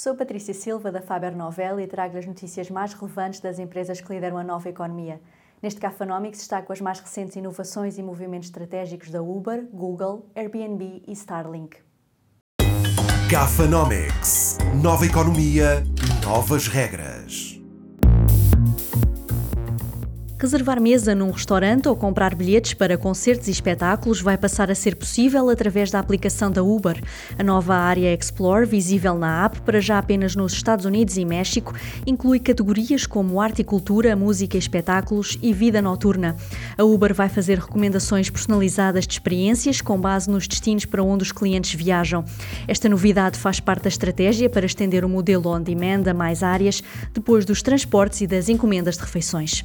Sou Patrícia Silva, da Faber Novel, e trago as notícias mais relevantes das empresas que lideram a nova economia. Neste Cafanomics destaco as mais recentes inovações e movimentos estratégicos da Uber, Google, Airbnb e Starlink. Cafanomics. Nova economia, novas regras. Reservar mesa num restaurante ou comprar bilhetes para concertos e espetáculos vai passar a ser possível através da aplicação da Uber. A nova área Explore, visível na app para já apenas nos Estados Unidos e México, inclui categorias como arte e cultura, música e espetáculos e vida noturna. A Uber vai fazer recomendações personalizadas de experiências com base nos destinos para onde os clientes viajam. Esta novidade faz parte da estratégia para estender o modelo on-demand a mais áreas, depois dos transportes e das encomendas de refeições.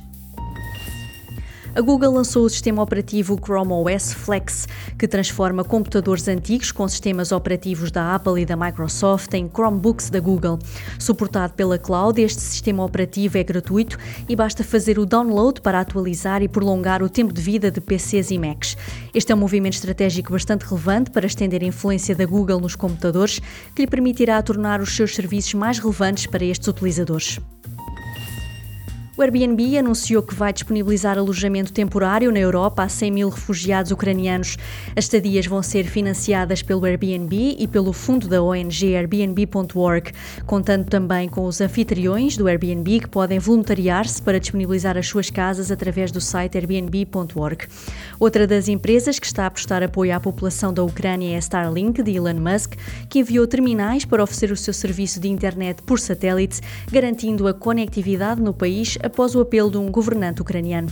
A Google lançou o sistema operativo Chrome OS Flex, que transforma computadores antigos com sistemas operativos da Apple e da Microsoft em Chromebooks da Google. Suportado pela cloud, este sistema operativo é gratuito e basta fazer o download para atualizar e prolongar o tempo de vida de PCs e Macs. Este é um movimento estratégico bastante relevante para estender a influência da Google nos computadores, que lhe permitirá tornar os seus serviços mais relevantes para estes utilizadores. O Airbnb anunciou que vai disponibilizar alojamento temporário na Europa a 100 mil refugiados ucranianos. As estadias vão ser financiadas pelo Airbnb e pelo fundo da ONG Airbnb.org, contando também com os anfitriões do Airbnb que podem voluntariar-se para disponibilizar as suas casas através do site Airbnb.org. Outra das empresas que está a prestar apoio à população da Ucrânia é a Starlink, de Elon Musk, que enviou terminais para oferecer o seu serviço de internet por satélite, garantindo a conectividade no país após o apelo de um governante ucraniano.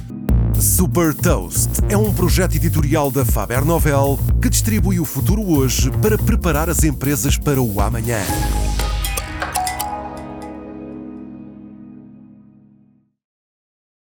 Super Toast é um projeto editorial da Faber Novel que distribui o futuro hoje para preparar as empresas para o amanhã.